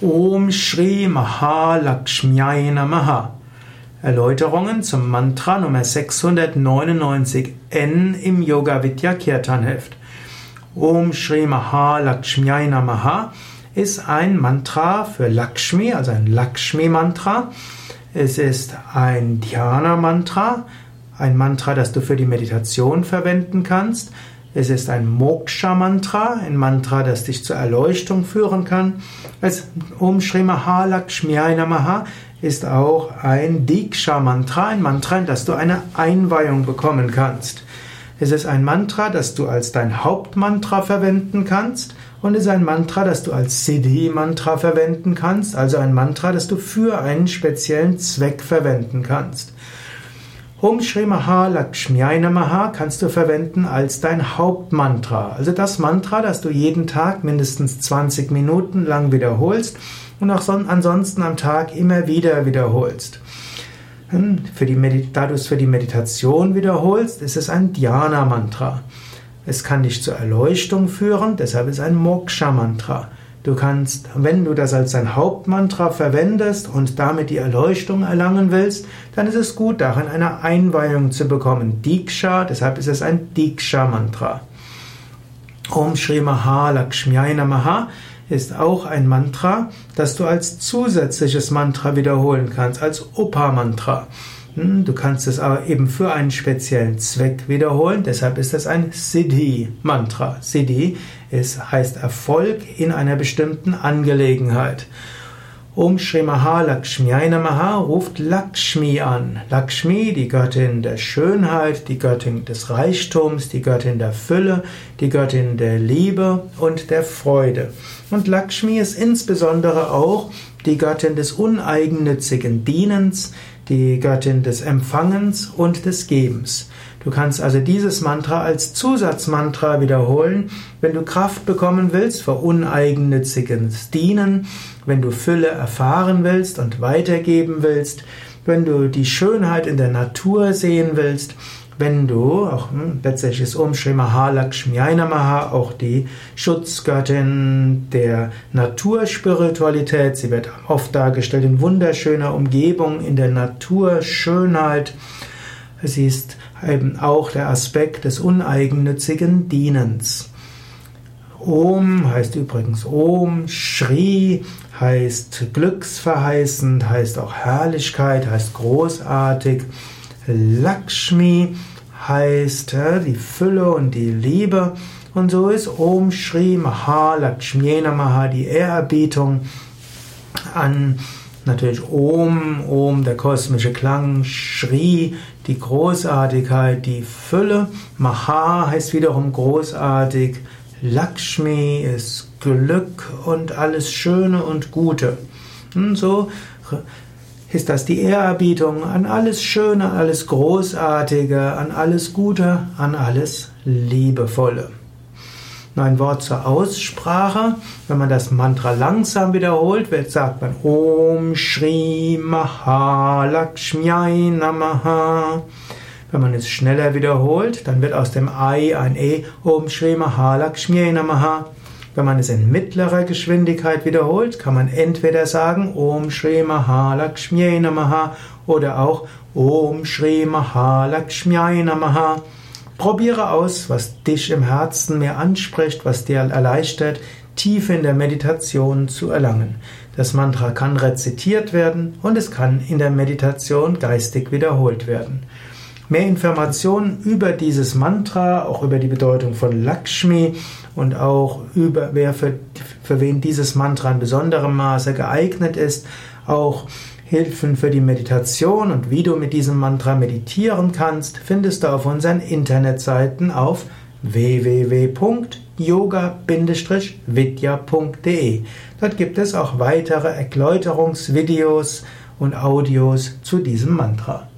Om Shri Mahalakshmyai Namaha. Erläuterungen zum Mantra Nummer 699n im Yoga Vidya Kirtan Heft. Om Shri Mahalakshmyai Namaha ist ein Mantra für Lakshmi, also ein Lakshmi Mantra. Es ist ein Dhyana Mantra, ein Mantra, das du für die Meditation verwenden kannst. Es ist ein Moksha-Mantra, ein Mantra, das dich zur Erleuchtung führen kann. Es Om ist auch ein Diksha-Mantra, ein Mantra, in das du eine Einweihung bekommen kannst. Es ist ein Mantra, das du als dein Hauptmantra verwenden kannst und es ist ein Mantra, das du als Siddhi-Mantra verwenden kannst, also ein Mantra, das du für einen speziellen Zweck verwenden kannst. Om Shri Mahalakshmyai Namaha kannst du verwenden als dein Hauptmantra. Also das Mantra, das du jeden Tag mindestens 20 Minuten lang wiederholst und auch ansonsten am Tag immer wieder wiederholst. Hm, für die da du es für die Meditation wiederholst, ist es ein Dhyana-Mantra. Es kann dich zur Erleuchtung führen, deshalb ist es ein Moksha-Mantra. Du kannst, wenn du das als dein Hauptmantra verwendest und damit die Erleuchtung erlangen willst, dann ist es gut, darin eine Einweihung zu bekommen. Diksha, deshalb ist es ein Diksha-Mantra. Om Shri Mahalakshmyai Namaha ist auch ein Mantra, das du als zusätzliches Mantra wiederholen kannst, als Upa-Mantra. Hm, du kannst es aber eben für einen speziellen Zweck wiederholen, deshalb ist es ein Siddhi-Mantra. Siddhi ist, heißt Erfolg in einer bestimmten Angelegenheit. Om Shri Mahalakshmi Namaha ruft Lakshmi an. Lakshmi, die Göttin der Schönheit, die Göttin des Reichtums, die Göttin der Fülle, die Göttin der Liebe und der Freude. Und Lakshmi ist insbesondere auch die Göttin des uneigennützigen Dienens, die Göttin des Empfangens und des Gebens. Du kannst also dieses Mantra als Zusatzmantra wiederholen, wenn du Kraft bekommen willst für uneigennütziges Dienen, wenn du Fülle erfahren willst und weitergeben willst, wenn du die Schönheit in der Natur sehen willst, wenn du, auch hm, letztlich ist Om Shri Mahalakshmi Namaha auch die Schutzgöttin der Naturspiritualität. Sie wird oft dargestellt in wunderschöner Umgebung, in der Naturschönheit. Sie ist eben auch der Aspekt des uneigennützigen Dienens. Om heißt übrigens Om, Shri heißt glücksverheißend, heißt auch Herrlichkeit, heißt großartig. Lakshmi heißt die Fülle und die Liebe. Und so ist Om Shri Mahalakshmi Namaha die Ehrerbietung an natürlich Om, Om der kosmische Klang, Shri die Großartigkeit, die Fülle. Maha heißt wiederum großartig. Lakshmi ist Glück und alles Schöne und Gute. Und so ist das die Ehrerbietung an alles Schöne, alles Großartige, an alles Gute, an alles Liebevolle. Nur ein Wort zur Aussprache. Wenn man das Mantra langsam wiederholt, wird, sagt man Om Shri Mahalakshmi Namaha. Wenn man es schneller wiederholt, dann wird aus dem I ein E Om Shri Mahalakshmi Namaha. Wenn man es in mittlerer Geschwindigkeit wiederholt, kann man entweder sagen Om Shri Mahalakshmi Namaha oder auch Om Shri Mahalakshmi Namaha. Probiere aus, was dich im Herzen mehr anspricht, was dir erleichtert, Tiefe in der Meditation zu erlangen. Das Mantra kann rezitiert werden und es kann in der Meditation geistig wiederholt werden. Mehr Informationen über dieses Mantra, auch über die Bedeutung von Lakshmi und auch über wer für, für wen dieses Mantra in besonderem Maße geeignet ist, auch Hilfen für die Meditation und wie du mit diesem Mantra meditieren kannst, findest du auf unseren Internetseiten auf www.yoga-vidya.de. Dort gibt es auch weitere Erläuterungsvideos und Audios zu diesem Mantra.